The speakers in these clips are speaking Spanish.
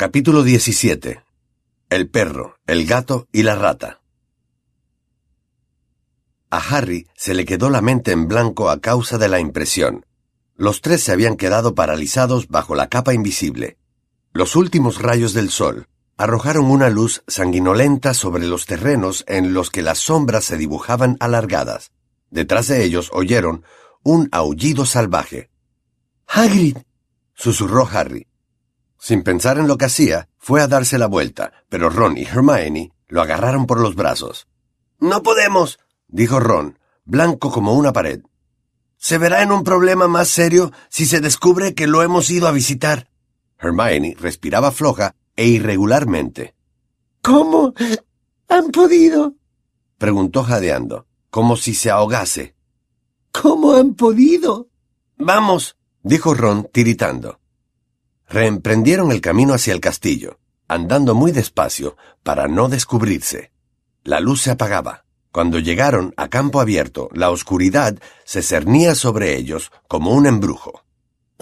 Capítulo 17. El perro, el gato y la rata. A Harry se le quedó la mente en blanco a causa de la impresión. Los tres se habían quedado paralizados bajo la capa invisible. Los últimos rayos del sol arrojaron una luz sanguinolenta sobre los terrenos en los que las sombras se dibujaban alargadas. Detrás de ellos oyeron un aullido salvaje. Hagrid. susurró Harry. Sin pensar en lo que hacía, fue a darse la vuelta, pero Ron y Hermione lo agarraron por los brazos. No podemos, dijo Ron, blanco como una pared. Se verá en un problema más serio si se descubre que lo hemos ido a visitar. Hermione respiraba floja e irregularmente. ¿Cómo han podido? preguntó jadeando, como si se ahogase. ¿Cómo han podido? Vamos, dijo Ron tiritando. Reemprendieron el camino hacia el castillo, andando muy despacio para no descubrirse. La luz se apagaba. Cuando llegaron a campo abierto, la oscuridad se cernía sobre ellos como un embrujo.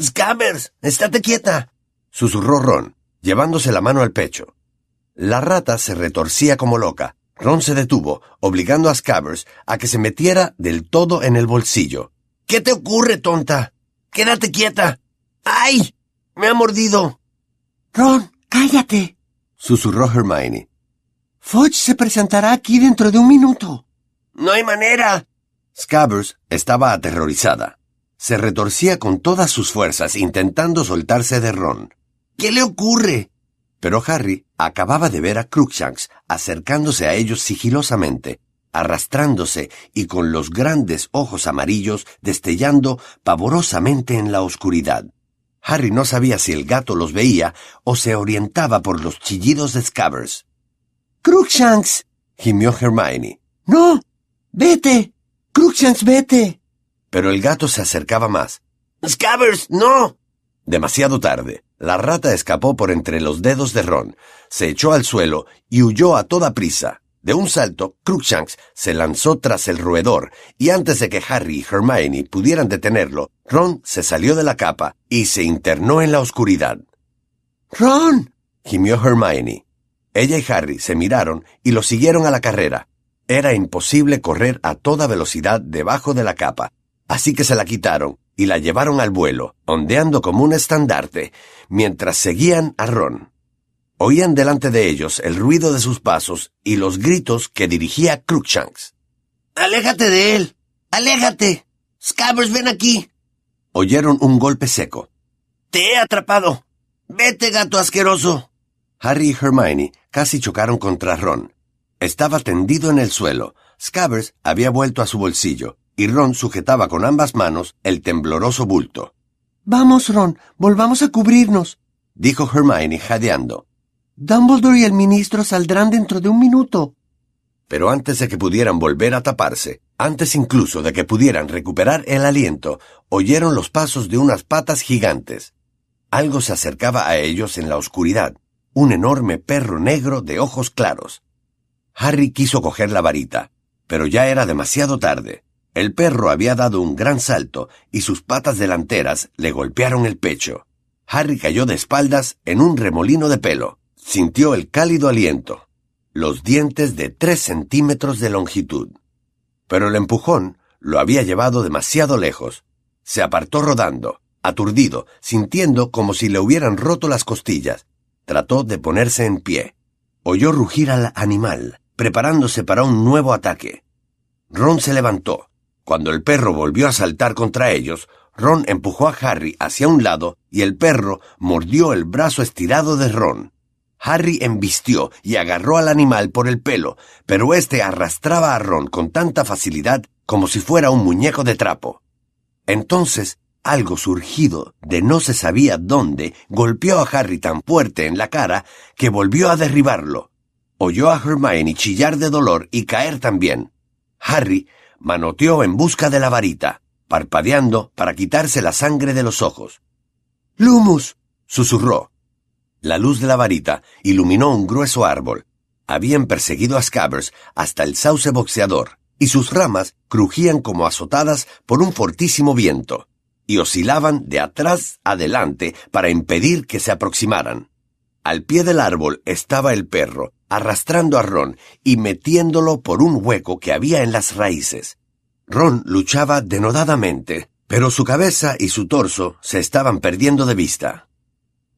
Scabbers, estate quieta, susurró Ron, llevándose la mano al pecho. La rata se retorcía como loca. Ron se detuvo, obligando a Scabbers a que se metiera del todo en el bolsillo. ¿Qué te ocurre, tonta? Quédate quieta. ¡Ay! Me ha mordido. Ron, cállate, susurró Hermione. Fudge se presentará aquí dentro de un minuto. No hay manera. Scabbers estaba aterrorizada. Se retorcía con todas sus fuerzas intentando soltarse de Ron. ¿Qué le ocurre? Pero Harry acababa de ver a Crookshanks acercándose a ellos sigilosamente, arrastrándose y con los grandes ojos amarillos destellando pavorosamente en la oscuridad. Harry no sabía si el gato los veía o se orientaba por los chillidos de Scabbers. ¡Crookshanks! gimió Hermione. ¡No! ¡Vete! ¡Crookshanks, vete! Pero el gato se acercaba más. ¡Scabbers, no! Demasiado tarde. La rata escapó por entre los dedos de Ron, se echó al suelo y huyó a toda prisa. De un salto, Crookshanks se lanzó tras el roedor, y antes de que Harry y Hermione pudieran detenerlo, Ron se salió de la capa y se internó en la oscuridad. ¡Ron! gimió Hermione. Ella y Harry se miraron y lo siguieron a la carrera. Era imposible correr a toda velocidad debajo de la capa, así que se la quitaron y la llevaron al vuelo, ondeando como un estandarte, mientras seguían a Ron. Oían delante de ellos el ruido de sus pasos y los gritos que dirigía Crookshanks. ¡Aléjate de él! ¡Aléjate! ¡Scabbers, ven aquí! Oyeron un golpe seco. ¡Te he atrapado! ¡Vete, gato asqueroso! Harry y Hermione casi chocaron contra Ron. Estaba tendido en el suelo. Scabbers había vuelto a su bolsillo, y Ron sujetaba con ambas manos el tembloroso bulto. Vamos, Ron, volvamos a cubrirnos, dijo Hermione jadeando. Dumbledore y el ministro saldrán dentro de un minuto. Pero antes de que pudieran volver a taparse, antes incluso de que pudieran recuperar el aliento, oyeron los pasos de unas patas gigantes. Algo se acercaba a ellos en la oscuridad, un enorme perro negro de ojos claros. Harry quiso coger la varita, pero ya era demasiado tarde. El perro había dado un gran salto y sus patas delanteras le golpearon el pecho. Harry cayó de espaldas en un remolino de pelo. Sintió el cálido aliento, los dientes de tres centímetros de longitud. Pero el empujón lo había llevado demasiado lejos. Se apartó rodando, aturdido, sintiendo como si le hubieran roto las costillas. Trató de ponerse en pie. Oyó rugir al animal, preparándose para un nuevo ataque. Ron se levantó. Cuando el perro volvió a saltar contra ellos, Ron empujó a Harry hacia un lado y el perro mordió el brazo estirado de Ron. Harry embistió y agarró al animal por el pelo, pero éste arrastraba a Ron con tanta facilidad como si fuera un muñeco de trapo. Entonces, algo surgido de no se sabía dónde golpeó a Harry tan fuerte en la cara que volvió a derribarlo. Oyó a Hermione chillar de dolor y caer también. Harry manoteó en busca de la varita, parpadeando para quitarse la sangre de los ojos. Lumus. susurró. La luz de la varita iluminó un grueso árbol. Habían perseguido a Scabbers hasta el sauce boxeador, y sus ramas crujían como azotadas por un fortísimo viento, y oscilaban de atrás adelante para impedir que se aproximaran. Al pie del árbol estaba el perro, arrastrando a Ron y metiéndolo por un hueco que había en las raíces. Ron luchaba denodadamente, pero su cabeza y su torso se estaban perdiendo de vista.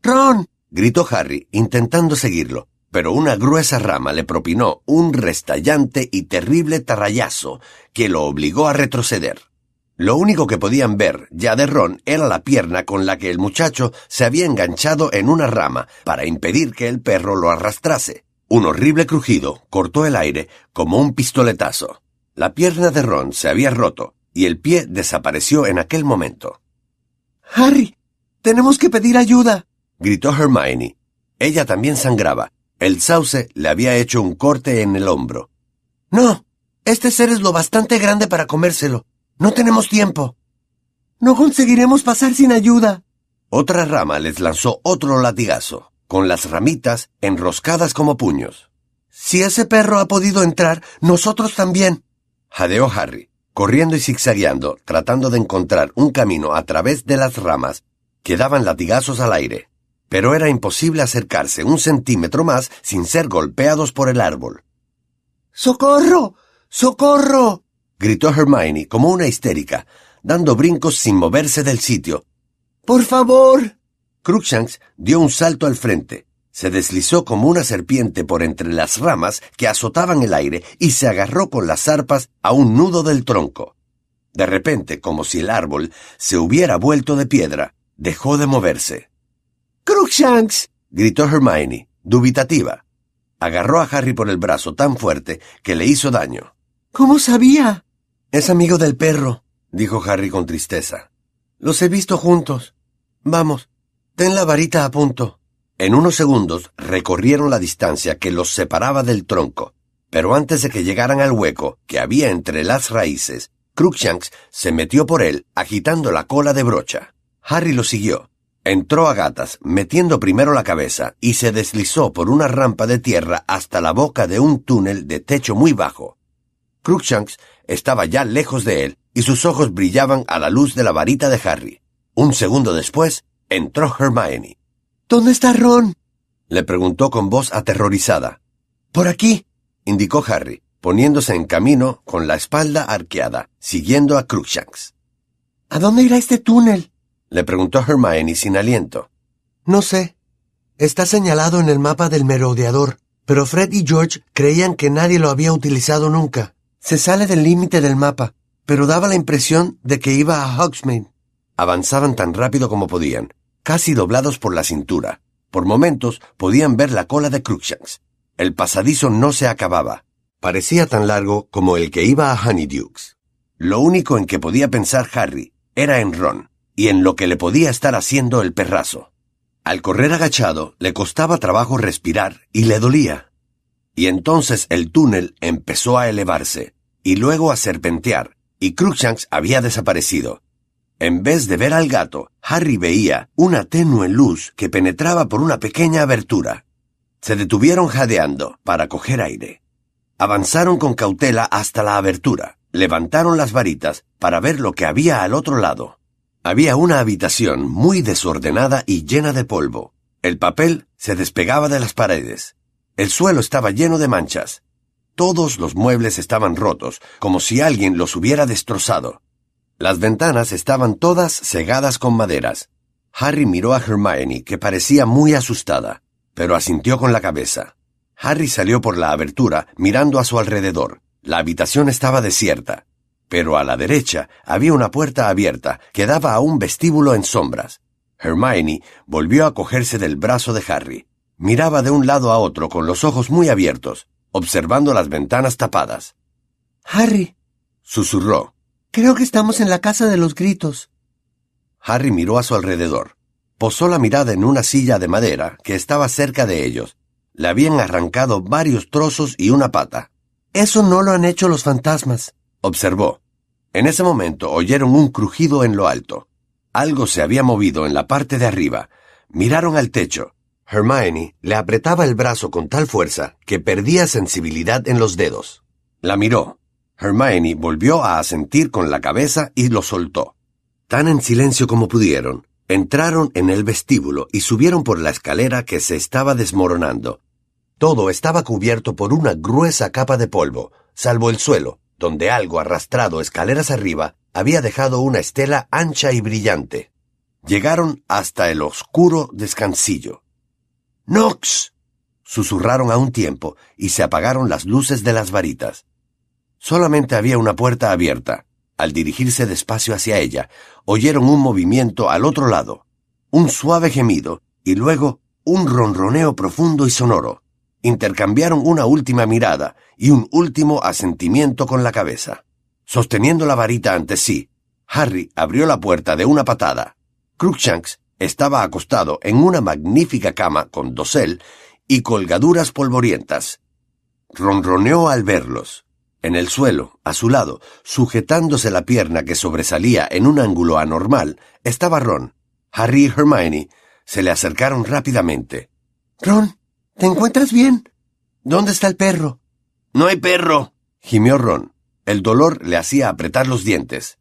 Ron. Gritó Harry, intentando seguirlo, pero una gruesa rama le propinó un restallante y terrible tarrayazo que lo obligó a retroceder. Lo único que podían ver ya de Ron era la pierna con la que el muchacho se había enganchado en una rama para impedir que el perro lo arrastrase. Un horrible crujido cortó el aire como un pistoletazo. La pierna de Ron se había roto y el pie desapareció en aquel momento. Harry, tenemos que pedir ayuda, gritó Hermione. Ella también sangraba. El sauce le había hecho un corte en el hombro. No, este ser es lo bastante grande para comérselo. No tenemos tiempo. No conseguiremos pasar sin ayuda. Otra rama les lanzó otro latigazo, con las ramitas enroscadas como puños. Si ese perro ha podido entrar, nosotros también. Jadeó Harry corriendo y zigzagueando, tratando de encontrar un camino a través de las ramas que daban latigazos al aire. Pero era imposible acercarse un centímetro más sin ser golpeados por el árbol. ¡Socorro! ¡Socorro! gritó Hermione como una histérica, dando brincos sin moverse del sitio. ¡Por favor! Cruikshanks dio un salto al frente, se deslizó como una serpiente por entre las ramas que azotaban el aire y se agarró con las arpas a un nudo del tronco. De repente, como si el árbol se hubiera vuelto de piedra, dejó de moverse. ¡Crookshanks! gritó Hermione, dubitativa. Agarró a Harry por el brazo tan fuerte que le hizo daño. ¿Cómo sabía? Es amigo del perro, dijo Harry con tristeza. Los he visto juntos. Vamos, ten la varita a punto. En unos segundos recorrieron la distancia que los separaba del tronco, pero antes de que llegaran al hueco que había entre las raíces, Cruikshanks se metió por él agitando la cola de brocha. Harry lo siguió. Entró a gatas, metiendo primero la cabeza, y se deslizó por una rampa de tierra hasta la boca de un túnel de techo muy bajo. Cruikshanks estaba ya lejos de él, y sus ojos brillaban a la luz de la varita de Harry. Un segundo después, entró Hermione. ¿Dónde está Ron? le preguntó con voz aterrorizada. Por aquí, indicó Harry, poniéndose en camino con la espalda arqueada, siguiendo a Cruikshanks. ¿A dónde irá este túnel? Le preguntó Hermione sin aliento. No sé. Está señalado en el mapa del merodeador, pero Fred y George creían que nadie lo había utilizado nunca. Se sale del límite del mapa, pero daba la impresión de que iba a Hogsmeade. Avanzaban tan rápido como podían, casi doblados por la cintura. Por momentos podían ver la cola de Cruikshanks. El pasadizo no se acababa. Parecía tan largo como el que iba a Honeydukes. Lo único en que podía pensar Harry era en Ron y en lo que le podía estar haciendo el perrazo. Al correr agachado le costaba trabajo respirar y le dolía. Y entonces el túnel empezó a elevarse y luego a serpentear y Cruikshanks había desaparecido. En vez de ver al gato, Harry veía una tenue luz que penetraba por una pequeña abertura. Se detuvieron jadeando para coger aire. Avanzaron con cautela hasta la abertura. Levantaron las varitas para ver lo que había al otro lado. Había una habitación muy desordenada y llena de polvo. El papel se despegaba de las paredes. El suelo estaba lleno de manchas. Todos los muebles estaban rotos, como si alguien los hubiera destrozado. Las ventanas estaban todas cegadas con maderas. Harry miró a Hermione, que parecía muy asustada, pero asintió con la cabeza. Harry salió por la abertura, mirando a su alrededor. La habitación estaba desierta, pero a la derecha había una puerta abierta que daba a un vestíbulo en sombras. Hermione volvió a cogerse del brazo de Harry. Miraba de un lado a otro con los ojos muy abiertos, observando las ventanas tapadas. Harry, susurró. Creo que estamos en la casa de los gritos. Harry miró a su alrededor. Posó la mirada en una silla de madera que estaba cerca de ellos. Le habían arrancado varios trozos y una pata. Eso no lo han hecho los fantasmas, observó. En ese momento oyeron un crujido en lo alto. Algo se había movido en la parte de arriba. Miraron al techo. Hermione le apretaba el brazo con tal fuerza que perdía sensibilidad en los dedos. La miró. Hermione volvió a asentir con la cabeza y lo soltó. Tan en silencio como pudieron, Entraron en el vestíbulo y subieron por la escalera que se estaba desmoronando. Todo estaba cubierto por una gruesa capa de polvo, salvo el suelo, donde algo arrastrado escaleras arriba había dejado una estela ancha y brillante. Llegaron hasta el oscuro descansillo. ¡Nox! susurraron a un tiempo y se apagaron las luces de las varitas. Solamente había una puerta abierta. Al dirigirse despacio hacia ella, oyeron un movimiento al otro lado, un suave gemido y luego un ronroneo profundo y sonoro. Intercambiaron una última mirada y un último asentimiento con la cabeza. Sosteniendo la varita ante sí, Harry abrió la puerta de una patada. Cruikshanks estaba acostado en una magnífica cama con dosel y colgaduras polvorientas. Ronroneó al verlos. En el suelo, a su lado, sujetándose la pierna que sobresalía en un ángulo anormal, estaba Ron. Harry y Hermione se le acercaron rápidamente. Ron, ¿te encuentras bien? ¿Dónde está el perro? No hay perro, gimió Ron. El dolor le hacía apretar los dientes.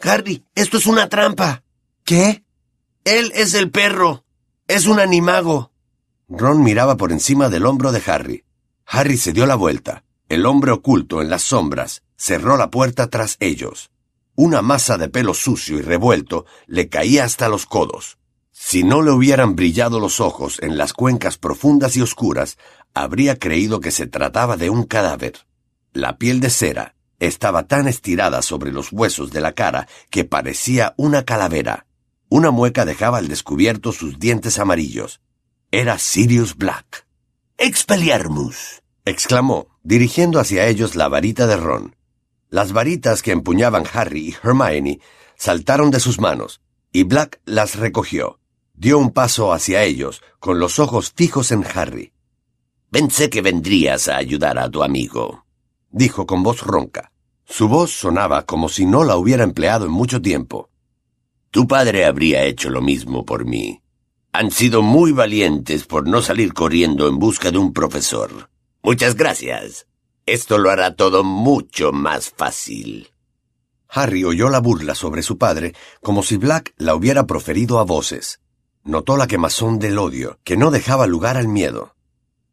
Harry, esto es una trampa. ¿Qué? Él es el perro. Es un animago. Ron miraba por encima del hombro de Harry. Harry se dio la vuelta. El hombre oculto en las sombras cerró la puerta tras ellos. Una masa de pelo sucio y revuelto le caía hasta los codos. Si no le hubieran brillado los ojos en las cuencas profundas y oscuras, habría creído que se trataba de un cadáver. La piel de cera estaba tan estirada sobre los huesos de la cara que parecía una calavera. Una mueca dejaba al descubierto sus dientes amarillos. Era Sirius Black. Expelliarmus, exclamó, dirigiendo hacia ellos la varita de Ron. Las varitas que empuñaban Harry y Hermione saltaron de sus manos, y Black las recogió. Dio un paso hacia ellos, con los ojos fijos en Harry. Pensé que vendrías a ayudar a tu amigo, dijo con voz ronca. Su voz sonaba como si no la hubiera empleado en mucho tiempo. Tu padre habría hecho lo mismo por mí. Han sido muy valientes por no salir corriendo en busca de un profesor. Muchas gracias. Esto lo hará todo mucho más fácil. Harry oyó la burla sobre su padre como si Black la hubiera proferido a voces. Notó la quemazón del odio, que no dejaba lugar al miedo.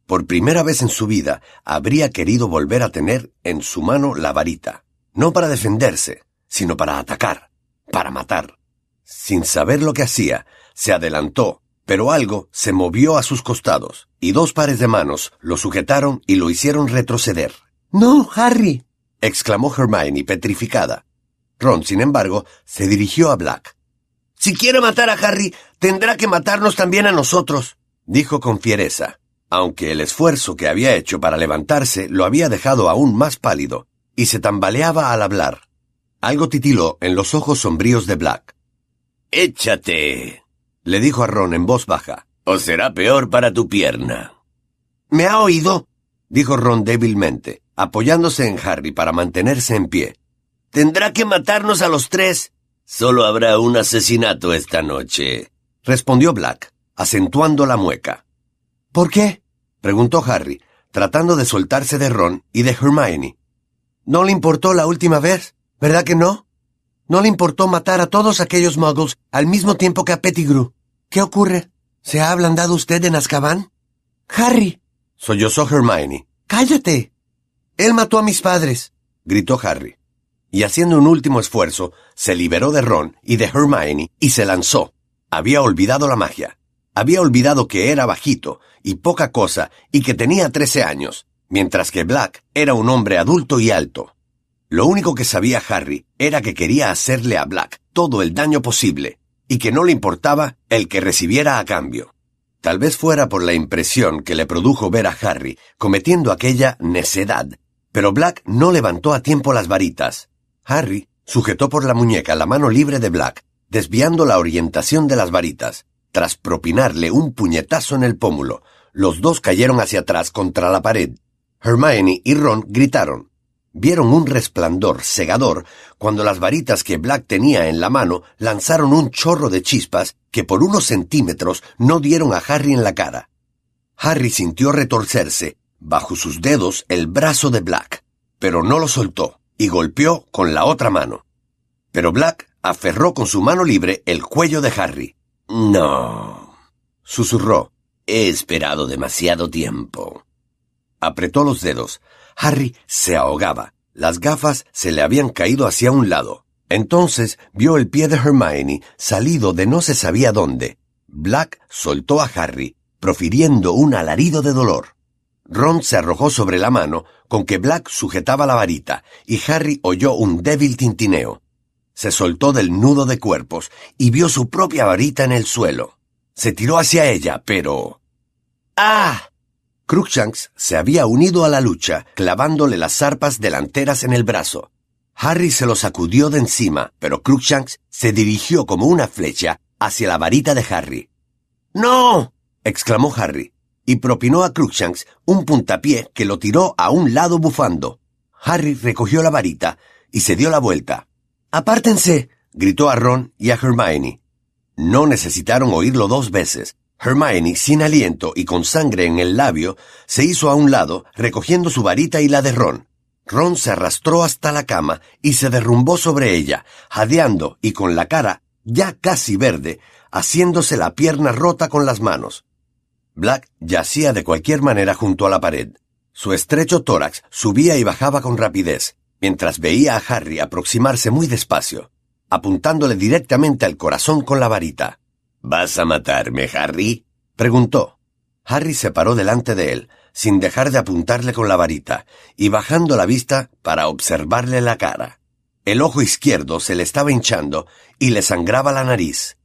Por primera vez en su vida habría querido volver a tener en su mano la varita, no para defenderse, sino para atacar, para matar. Sin saber lo que hacía, se adelantó pero algo se movió a sus costados, y dos pares de manos lo sujetaron y lo hicieron retroceder. No, Harry. exclamó Hermione petrificada. Ron, sin embargo, se dirigió a Black. Si quiere matar a Harry, tendrá que matarnos también a nosotros, dijo con fiereza, aunque el esfuerzo que había hecho para levantarse lo había dejado aún más pálido, y se tambaleaba al hablar. Algo titiló en los ojos sombríos de Black. Échate, le dijo a Ron en voz baja. O será peor para tu pierna. ¿Me ha oído? dijo Ron débilmente, apoyándose en Harry para mantenerse en pie. Tendrá que matarnos a los tres. Solo habrá un asesinato esta noche, respondió Black, acentuando la mueca. ¿Por qué? preguntó Harry, tratando de soltarse de Ron y de Hermione. ¿No le importó la última vez? ¿Verdad que no? No le importó matar a todos aquellos muggles al mismo tiempo que a Pettigrew. ¿Qué ocurre? ¿Se ha ablandado usted en Azkaban? Harry. Sollozó Hermione. Cállate. Él mató a mis padres. Gritó Harry. Y haciendo un último esfuerzo, se liberó de Ron y de Hermione y se lanzó. Había olvidado la magia. Había olvidado que era bajito y poca cosa y que tenía trece años, mientras que Black era un hombre adulto y alto. Lo único que sabía Harry era que quería hacerle a Black todo el daño posible, y que no le importaba el que recibiera a cambio. Tal vez fuera por la impresión que le produjo ver a Harry cometiendo aquella necedad, pero Black no levantó a tiempo las varitas. Harry sujetó por la muñeca la mano libre de Black, desviando la orientación de las varitas. Tras propinarle un puñetazo en el pómulo, los dos cayeron hacia atrás contra la pared. Hermione y Ron gritaron vieron un resplandor cegador cuando las varitas que Black tenía en la mano lanzaron un chorro de chispas que por unos centímetros no dieron a Harry en la cara. Harry sintió retorcerse bajo sus dedos el brazo de Black, pero no lo soltó y golpeó con la otra mano. Pero Black aferró con su mano libre el cuello de Harry. No, susurró. He esperado demasiado tiempo. Apretó los dedos. Harry se ahogaba. Las gafas se le habían caído hacia un lado. Entonces vio el pie de Hermione salido de no se sabía dónde. Black soltó a Harry, profiriendo un alarido de dolor. Ron se arrojó sobre la mano con que Black sujetaba la varita y Harry oyó un débil tintineo. Se soltó del nudo de cuerpos y vio su propia varita en el suelo. Se tiró hacia ella, pero... ¡Ah! Crookshanks se había unido a la lucha, clavándole las zarpas delanteras en el brazo. Harry se lo sacudió de encima, pero Crookshanks se dirigió como una flecha hacia la varita de Harry. ¡No! exclamó Harry, y propinó a Crookshanks un puntapié que lo tiró a un lado bufando. Harry recogió la varita y se dio la vuelta. ¡Apártense! gritó a Ron y a Hermione. No necesitaron oírlo dos veces. Hermione, sin aliento y con sangre en el labio, se hizo a un lado, recogiendo su varita y la de Ron. Ron se arrastró hasta la cama y se derrumbó sobre ella, jadeando y con la cara, ya casi verde, haciéndose la pierna rota con las manos. Black yacía de cualquier manera junto a la pared. Su estrecho tórax subía y bajaba con rapidez, mientras veía a Harry aproximarse muy despacio, apuntándole directamente al corazón con la varita. ¿Vas a matarme, Harry? preguntó. Harry se paró delante de él, sin dejar de apuntarle con la varita, y bajando la vista para observarle la cara. El ojo izquierdo se le estaba hinchando y le sangraba la nariz.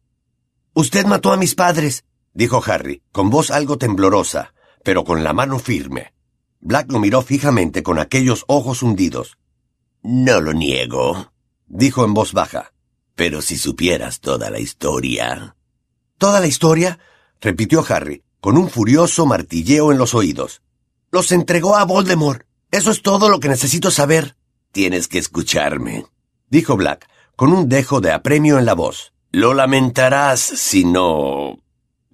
Usted mató a mis padres, dijo Harry, con voz algo temblorosa, pero con la mano firme. Black lo miró fijamente con aquellos ojos hundidos. No lo niego, dijo en voz baja. Pero si supieras toda la historia. ¿Toda la historia? repitió Harry, con un furioso martilleo en los oídos. Los entregó a Voldemort. Eso es todo lo que necesito saber. Tienes que escucharme, dijo Black, con un dejo de apremio en la voz. Lo lamentarás si no...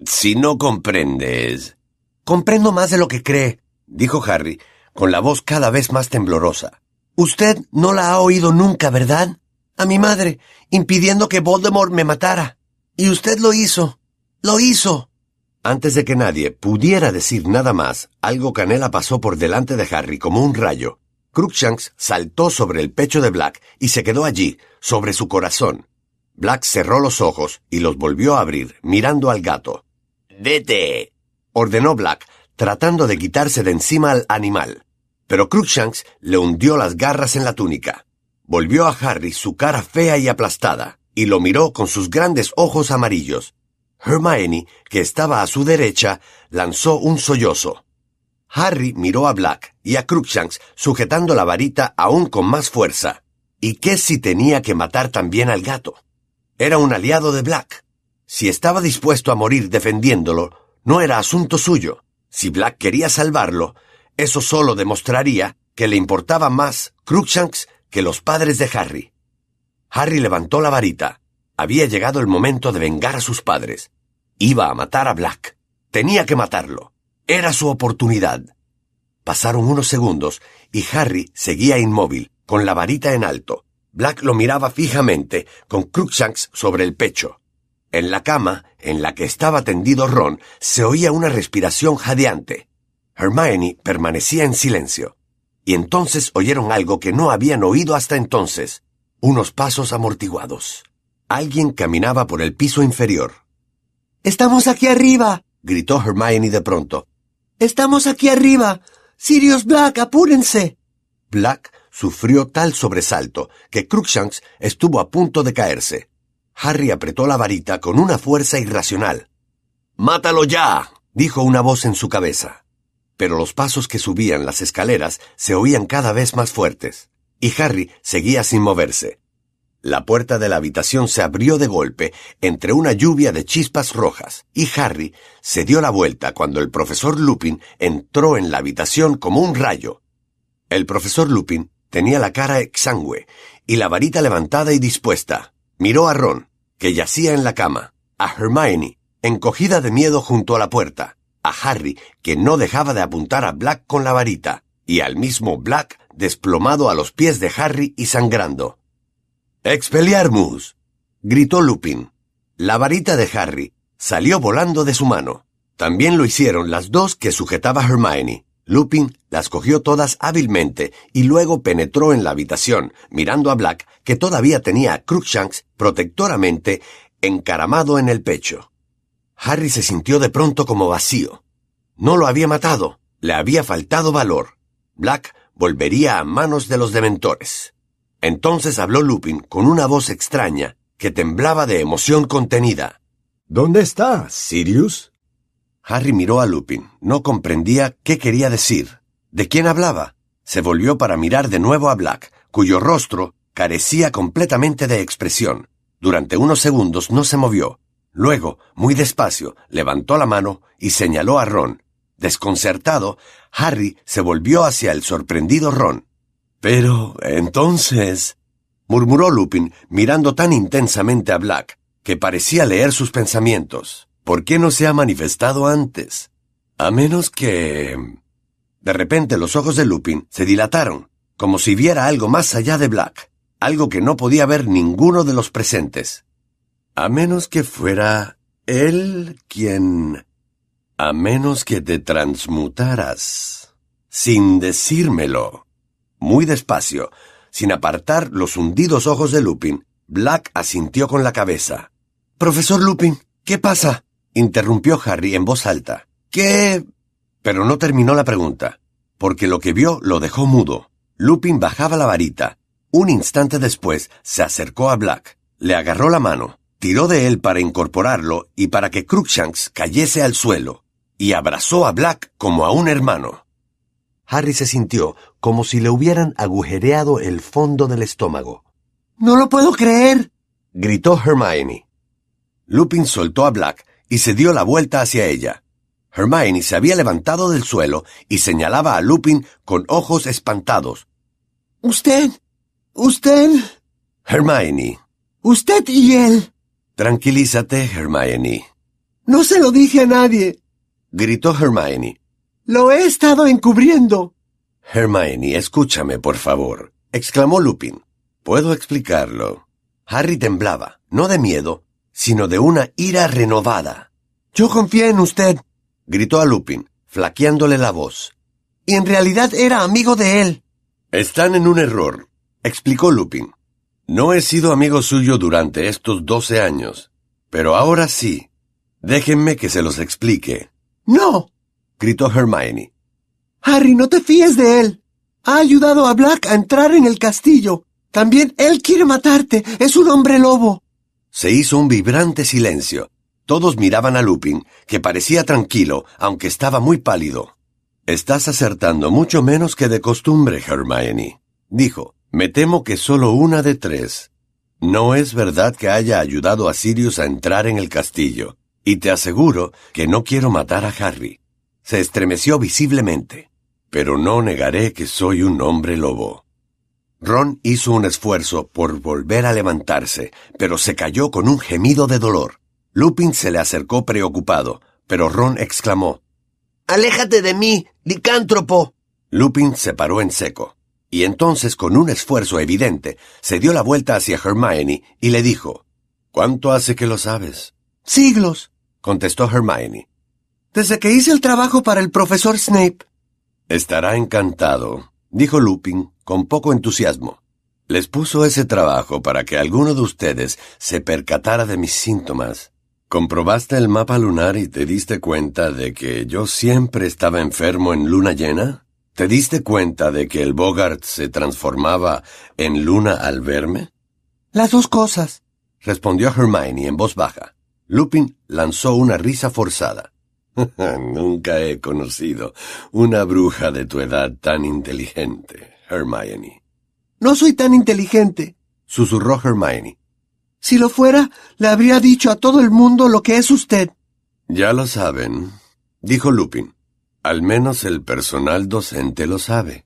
si no comprendes. Comprendo más de lo que cree, dijo Harry, con la voz cada vez más temblorosa. Usted no la ha oído nunca, ¿verdad? A mi madre, impidiendo que Voldemort me matara. Y usted lo hizo. Lo hizo. Antes de que nadie pudiera decir nada más, algo canela pasó por delante de Harry como un rayo. Crookshanks saltó sobre el pecho de Black y se quedó allí, sobre su corazón. Black cerró los ojos y los volvió a abrir, mirando al gato. Vete, ordenó Black, tratando de quitarse de encima al animal. Pero Crookshanks le hundió las garras en la túnica. Volvió a Harry su cara fea y aplastada, y lo miró con sus grandes ojos amarillos. Hermione, que estaba a su derecha, lanzó un sollozo. Harry miró a Black y a Crookshanks sujetando la varita aún con más fuerza. ¿Y qué si tenía que matar también al gato? Era un aliado de Black. Si estaba dispuesto a morir defendiéndolo, no era asunto suyo. Si Black quería salvarlo, eso solo demostraría que le importaba más Crookshanks que los padres de Harry. Harry levantó la varita. Había llegado el momento de vengar a sus padres. Iba a matar a Black. Tenía que matarlo. Era su oportunidad. Pasaron unos segundos y Harry seguía inmóvil, con la varita en alto. Black lo miraba fijamente, con Crookshanks sobre el pecho. En la cama, en la que estaba tendido Ron, se oía una respiración jadeante. Hermione permanecía en silencio. Y entonces oyeron algo que no habían oído hasta entonces. Unos pasos amortiguados. Alguien caminaba por el piso inferior. Estamos aquí arriba, gritó Hermione de pronto. Estamos aquí arriba. Sirius Black, apúrense. Black sufrió tal sobresalto que Crookshanks estuvo a punto de caerse. Harry apretó la varita con una fuerza irracional. Mátalo ya, dijo una voz en su cabeza. Pero los pasos que subían las escaleras se oían cada vez más fuertes, y Harry seguía sin moverse. La puerta de la habitación se abrió de golpe entre una lluvia de chispas rojas, y Harry se dio la vuelta cuando el profesor Lupin entró en la habitación como un rayo. El profesor Lupin tenía la cara exangüe y la varita levantada y dispuesta. Miró a Ron, que yacía en la cama, a Hermione, encogida de miedo junto a la puerta, a Harry, que no dejaba de apuntar a Black con la varita, y al mismo Black desplomado a los pies de Harry y sangrando. Expelliarmus. gritó Lupin. La varita de Harry salió volando de su mano. También lo hicieron las dos que sujetaba Hermione. Lupin las cogió todas hábilmente y luego penetró en la habitación, mirando a Black, que todavía tenía a Crookshanks protectoramente encaramado en el pecho. Harry se sintió de pronto como vacío. No lo había matado, le había faltado valor. Black volvería a manos de los dementores. Entonces habló Lupin con una voz extraña que temblaba de emoción contenida. ¿Dónde está, Sirius? Harry miró a Lupin. No comprendía qué quería decir. ¿De quién hablaba? Se volvió para mirar de nuevo a Black, cuyo rostro carecía completamente de expresión. Durante unos segundos no se movió. Luego, muy despacio, levantó la mano y señaló a Ron. Desconcertado, Harry se volvió hacia el sorprendido Ron. Pero, entonces... murmuró Lupin, mirando tan intensamente a Black, que parecía leer sus pensamientos. ¿Por qué no se ha manifestado antes? A menos que... De repente los ojos de Lupin se dilataron, como si viera algo más allá de Black, algo que no podía ver ninguno de los presentes. A menos que fuera él quien... A menos que te transmutaras. Sin decírmelo. Muy despacio, sin apartar los hundidos ojos de Lupin, Black asintió con la cabeza. Profesor Lupin, ¿qué pasa? Interrumpió Harry en voz alta. ¿Qué? Pero no terminó la pregunta, porque lo que vio lo dejó mudo. Lupin bajaba la varita. Un instante después se acercó a Black, le agarró la mano, tiró de él para incorporarlo y para que Crookshanks cayese al suelo, y abrazó a Black como a un hermano. Harry se sintió como si le hubieran agujereado el fondo del estómago. No lo puedo creer. gritó Hermione. Lupin soltó a Black y se dio la vuelta hacia ella. Hermione se había levantado del suelo y señalaba a Lupin con ojos espantados. Usted. Usted. Hermione. Usted y él. Tranquilízate, Hermione. No se lo dije a nadie. Gritó Hermione. Lo he estado encubriendo. Hermione, escúchame, por favor. exclamó Lupin. Puedo explicarlo. Harry temblaba, no de miedo, sino de una ira renovada. Yo confié en usted, gritó a Lupin, flaqueándole la voz. Y en realidad era amigo de él. Están en un error, explicó Lupin. No he sido amigo suyo durante estos doce años, pero ahora sí. Déjenme que se los explique. No, gritó Hermione. Harry, no te fíes de él. Ha ayudado a Black a entrar en el castillo. También él quiere matarte. Es un hombre lobo. Se hizo un vibrante silencio. Todos miraban a Lupin, que parecía tranquilo, aunque estaba muy pálido. Estás acertando mucho menos que de costumbre, Hermione, dijo. Me temo que solo una de tres. No es verdad que haya ayudado a Sirius a entrar en el castillo, y te aseguro que no quiero matar a Harry. Se estremeció visiblemente. Pero no negaré que soy un hombre lobo. Ron hizo un esfuerzo por volver a levantarse, pero se cayó con un gemido de dolor. Lupin se le acercó preocupado, pero Ron exclamó Aléjate de mí, licántropo. Lupin se paró en seco, y entonces con un esfuerzo evidente se dio la vuelta hacia Hermione y le dijo ¿Cuánto hace que lo sabes? Siglos, contestó Hermione. Desde que hice el trabajo para el profesor Snape. Estará encantado, dijo Lupin con poco entusiasmo. Les puso ese trabajo para que alguno de ustedes se percatara de mis síntomas. ¿Comprobaste el mapa lunar y te diste cuenta de que yo siempre estaba enfermo en luna llena? ¿Te diste cuenta de que el Bogart se transformaba en luna al verme? Las dos cosas, respondió Hermione en voz baja. Lupin lanzó una risa forzada. Nunca he conocido una bruja de tu edad tan inteligente. Hermione. No soy tan inteligente, susurró Hermione. Si lo fuera, le habría dicho a todo el mundo lo que es usted. Ya lo saben, dijo Lupin. Al menos el personal docente lo sabe.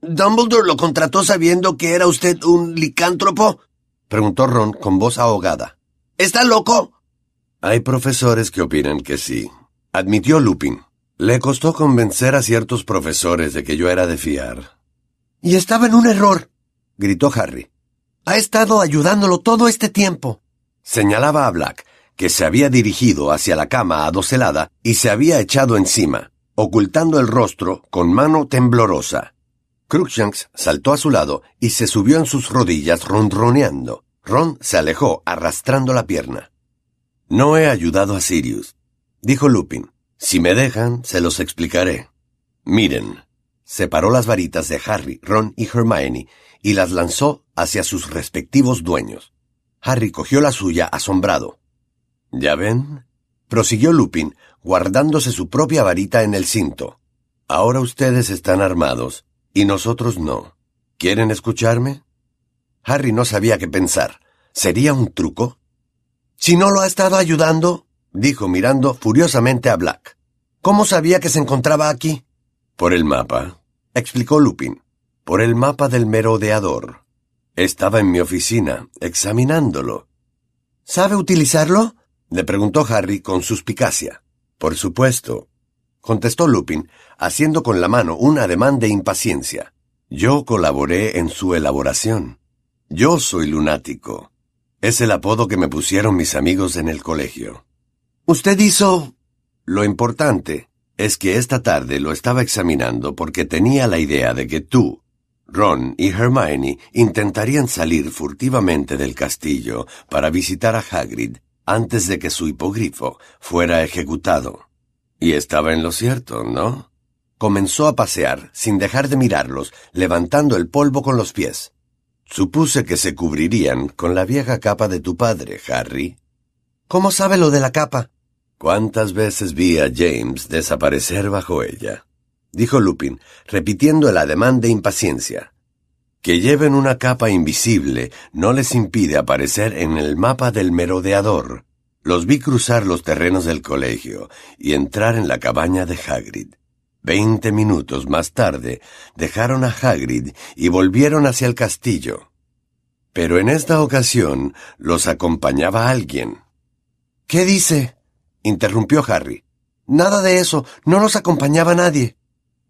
¿Dumbledore lo contrató sabiendo que era usted un licántropo? preguntó Ron con voz ahogada. ¿Está loco? Hay profesores que opinan que sí, admitió Lupin. Le costó convencer a ciertos profesores de que yo era de fiar. Y estaba en un error, gritó Harry. Ha estado ayudándolo todo este tiempo. Señalaba a Black, que se había dirigido hacia la cama adocelada y se había echado encima, ocultando el rostro con mano temblorosa. Cruikshanks saltó a su lado y se subió en sus rodillas ronroneando. Ron se alejó arrastrando la pierna. No he ayudado a Sirius, dijo Lupin. Si me dejan, se los explicaré. Miren. Separó las varitas de Harry, Ron y Hermione y las lanzó hacia sus respectivos dueños. Harry cogió la suya asombrado. ¿Ya ven? prosiguió Lupin, guardándose su propia varita en el cinto. Ahora ustedes están armados y nosotros no. ¿Quieren escucharme? Harry no sabía qué pensar. ¿Sería un truco? Si no lo ha estado ayudando, dijo mirando furiosamente a Black. ¿Cómo sabía que se encontraba aquí? Por el mapa, explicó Lupin. Por el mapa del merodeador. Estaba en mi oficina, examinándolo. ¿Sabe utilizarlo? le preguntó Harry con suspicacia. Por supuesto, contestó Lupin, haciendo con la mano un ademán de impaciencia. Yo colaboré en su elaboración. Yo soy lunático. Es el apodo que me pusieron mis amigos en el colegio. Usted hizo... Lo importante es que esta tarde lo estaba examinando porque tenía la idea de que tú, Ron y Hermione intentarían salir furtivamente del castillo para visitar a Hagrid antes de que su hipogrifo fuera ejecutado. Y estaba en lo cierto, ¿no? Comenzó a pasear, sin dejar de mirarlos, levantando el polvo con los pies. Supuse que se cubrirían con la vieja capa de tu padre, Harry. ¿Cómo sabe lo de la capa? ¿Cuántas veces vi a James desaparecer bajo ella? dijo Lupin, repitiendo el ademán de impaciencia. Que lleven una capa invisible no les impide aparecer en el mapa del merodeador. Los vi cruzar los terrenos del colegio y entrar en la cabaña de Hagrid. Veinte minutos más tarde dejaron a Hagrid y volvieron hacia el castillo. Pero en esta ocasión los acompañaba alguien. ¿Qué dice? Interrumpió Harry. Nada de eso, no nos acompañaba nadie.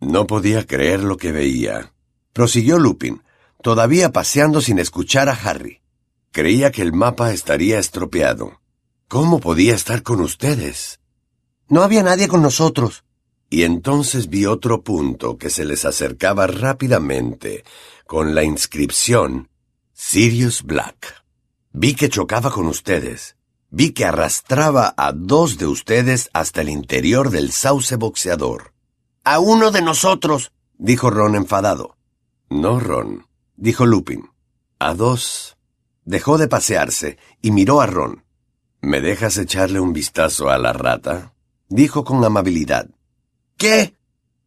No podía creer lo que veía. Prosiguió Lupin, todavía paseando sin escuchar a Harry. Creía que el mapa estaría estropeado. ¿Cómo podía estar con ustedes? No había nadie con nosotros. Y entonces vi otro punto que se les acercaba rápidamente, con la inscripción Sirius Black. Vi que chocaba con ustedes. Vi que arrastraba a dos de ustedes hasta el interior del sauce boxeador. A uno de nosotros, dijo Ron enfadado. No, Ron, dijo Lupin. A dos. Dejó de pasearse y miró a Ron. ¿Me dejas echarle un vistazo a la rata? dijo con amabilidad. ¿Qué?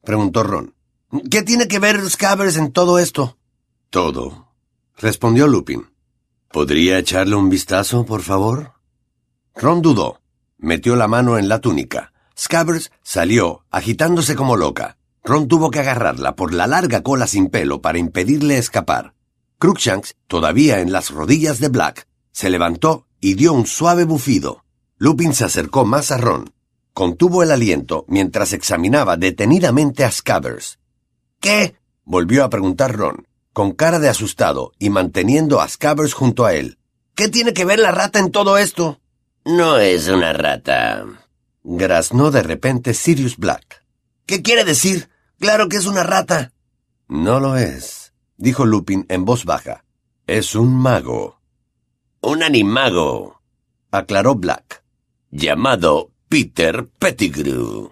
preguntó Ron. ¿Qué tiene que ver Scabbers en todo esto? Todo, respondió Lupin. ¿Podría echarle un vistazo, por favor? Ron dudó. Metió la mano en la túnica. Scabbers salió, agitándose como loca. Ron tuvo que agarrarla por la larga cola sin pelo para impedirle escapar. Cruikshanks, todavía en las rodillas de Black, se levantó y dio un suave bufido. Lupin se acercó más a Ron. Contuvo el aliento mientras examinaba detenidamente a Scabbers. ¿Qué? volvió a preguntar Ron, con cara de asustado y manteniendo a Scabbers junto a él. ¿Qué tiene que ver la rata en todo esto? No es una rata. Graznó de repente Sirius Black. ¿Qué quiere decir? Claro que es una rata. No lo es, dijo Lupin en voz baja. Es un mago. Un animago, aclaró Black. Llamado Peter Pettigrew.